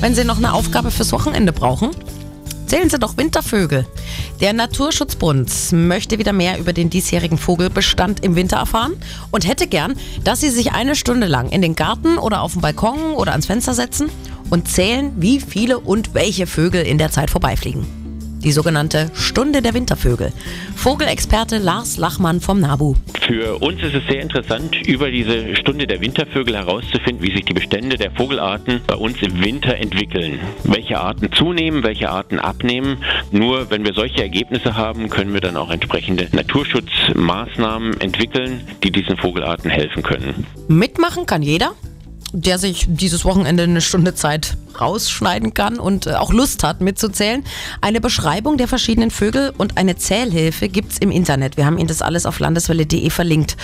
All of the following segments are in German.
Wenn Sie noch eine Aufgabe fürs Wochenende brauchen, zählen Sie doch Wintervögel. Der Naturschutzbund möchte wieder mehr über den diesjährigen Vogelbestand im Winter erfahren und hätte gern, dass Sie sich eine Stunde lang in den Garten oder auf den Balkon oder ans Fenster setzen und zählen, wie viele und welche Vögel in der Zeit vorbeifliegen die sogenannte Stunde der Wintervögel. Vogelexperte Lars Lachmann vom NABU. Für uns ist es sehr interessant, über diese Stunde der Wintervögel herauszufinden, wie sich die Bestände der Vogelarten bei uns im Winter entwickeln. Welche Arten zunehmen, welche Arten abnehmen. Nur wenn wir solche Ergebnisse haben, können wir dann auch entsprechende Naturschutzmaßnahmen entwickeln, die diesen Vogelarten helfen können. Mitmachen kann jeder der sich dieses Wochenende eine Stunde Zeit rausschneiden kann und äh, auch Lust hat mitzuzählen. Eine Beschreibung der verschiedenen Vögel und eine Zählhilfe gibt es im Internet. Wir haben Ihnen das alles auf landeswelle.de verlinkt.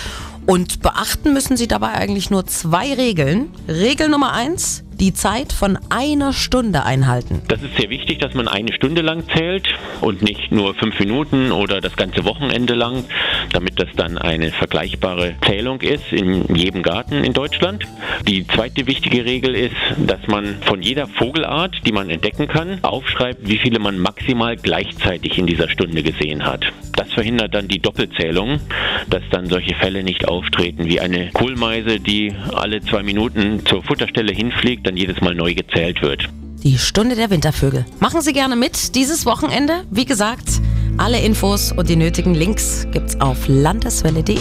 Und beachten müssen Sie dabei eigentlich nur zwei Regeln. Regel Nummer eins, die Zeit von einer Stunde einhalten. Das ist sehr wichtig, dass man eine Stunde lang zählt und nicht nur fünf Minuten oder das ganze Wochenende lang, damit das dann eine vergleichbare Zählung ist in jedem Garten in Deutschland. Die zweite wichtige Regel ist, dass man von jeder Vogelart, die man entdecken kann, aufschreibt, wie viele man maximal gleichzeitig in dieser Stunde gesehen hat. Das verhindert dann die Doppelzählung, dass dann solche Fälle nicht auftreten wie eine Kohlmeise, die alle zwei Minuten zur Futterstelle hinfliegt, dann jedes Mal neu gezählt wird. Die Stunde der Wintervögel. Machen Sie gerne mit dieses Wochenende. Wie gesagt, alle Infos und die nötigen Links gibt's auf landeswelle.de.